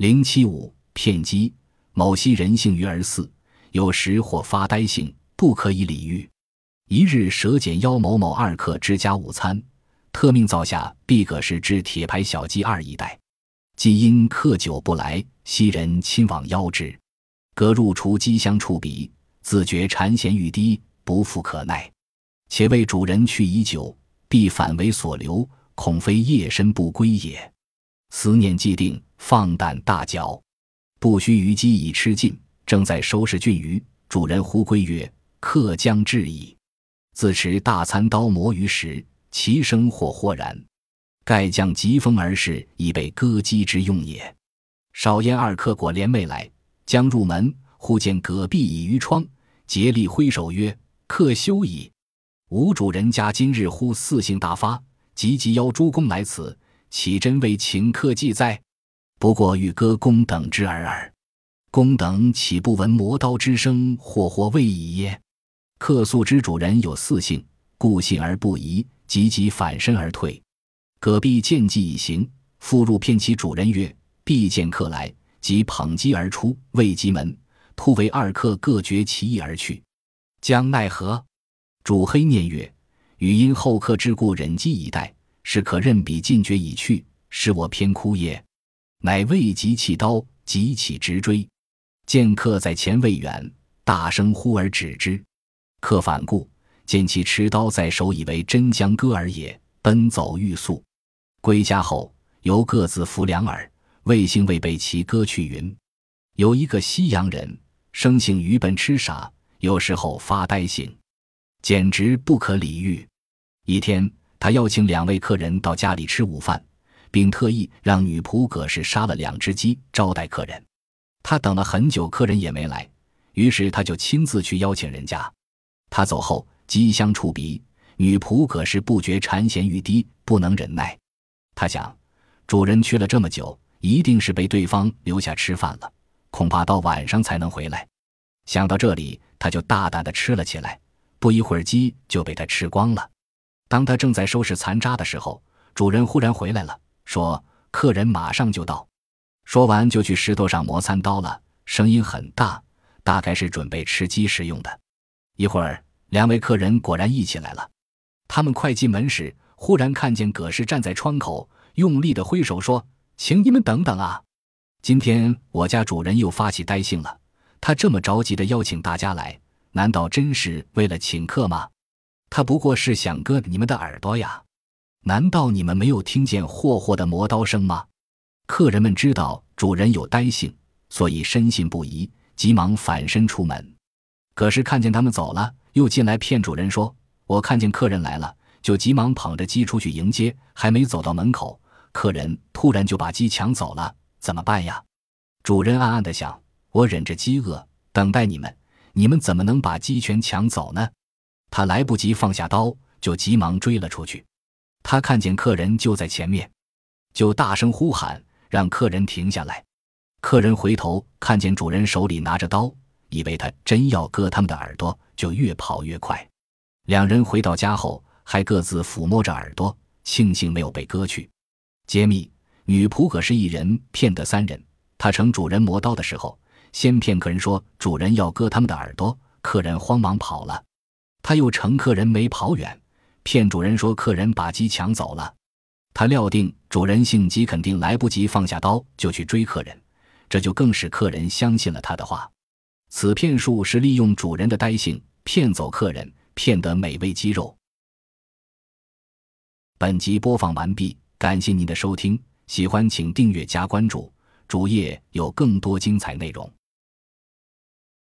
零七五骗机，某昔人性愚而肆，有时或发呆性，不可以理喻。一日，蛇简邀某某二客之家午餐，特命造下毕葛氏之铁牌小鸡二一袋。既因客久不来，昔人亲往邀之，葛入厨机香触鼻，自觉馋涎欲滴，不复可耐。且为主人去已久，必反为所留，恐非夜深不归也。思念既定，放胆大嚼。不须鱼鸡已吃尽，正在收拾俊鱼。主人忽归曰：“客将至矣。”自持大餐刀磨鱼时，其声或豁然。盖将疾风而逝，以备割鸡之用也。少焉二客果连未来，将入门，忽见隔壁已于窗，竭力挥手曰：“客休矣！吾主人家今日忽四性大发，急急邀诸公来此，岂真为请客计哉？不过欲歌公等之耳耳。公等岂不闻磨刀之声，或或未已耶？”客宿之主人有四性，故信而不疑，急急反身而退。葛壁见计已行，复入骗其主人曰：“必见客来，即捧机而出，未及门，突为二客各绝其意而去。将奈何？”主黑念曰：“余因后客之故，忍饥以待，是可任彼尽绝已去，使我偏哭也。”乃未及弃刀，即起直追，见客在前未远，大声呼而止之。客反顾，见其持刀在手，以为真将割耳也，奔走欲速。归家后，犹各自扶两耳，未幸未被其割去。云有一个西洋人，生性愚笨痴傻，有时候发呆性，简直不可理喻。一天，他邀请两位客人到家里吃午饭，并特意让女仆葛氏杀了两只鸡招待客人。他等了很久，客人也没来，于是他就亲自去邀请人家。他走后，鸡香触鼻，女仆葛氏不觉馋涎欲滴，不能忍耐。他想，主人去了这么久，一定是被对方留下吃饭了，恐怕到晚上才能回来。想到这里，他就大胆地吃了起来。不一会儿，鸡就被他吃光了。当他正在收拾残渣的时候，主人忽然回来了，说：“客人马上就到。”说完就去石头上磨餐刀了，声音很大，大概是准备吃鸡食用的。一会儿，两位客人果然一起来了。他们快进门时，忽然看见葛氏站在窗口，用力的挥手说：“请你们等等啊！今天我家主人又发起呆性了。他这么着急的邀请大家来，难道真是为了请客吗？他不过是想割你们的耳朵呀！难道你们没有听见霍霍的磨刀声吗？”客人们知道主人有呆性，所以深信不疑，急忙返身出门。可是看见他们走了，又进来骗主人说：“我看见客人来了。”就急忙捧着鸡出去迎接，还没走到门口，客人突然就把鸡抢走了，怎么办呀？主人暗暗的想：我忍着饥饿等待你们，你们怎么能把鸡全抢走呢？他来不及放下刀，就急忙追了出去。他看见客人就在前面，就大声呼喊，让客人停下来。客人回头看见主人手里拿着刀，以为他真要割他们的耳朵，就越跑越快。两人回到家后。还各自抚摸着耳朵，庆幸没有被割去。揭秘：女仆可是一人骗得三人。她乘主人磨刀的时候，先骗客人说主人要割他们的耳朵，客人慌忙跑了。他又乘客人没跑远，骗主人说客人把鸡抢走了。他料定主人性急，肯定来不及放下刀，就去追客人，这就更使客人相信了他的话。此骗术是利用主人的呆性骗走客人，骗得美味鸡肉。本集播放完毕，感谢您的收听，喜欢请订阅加关注，主页有更多精彩内容。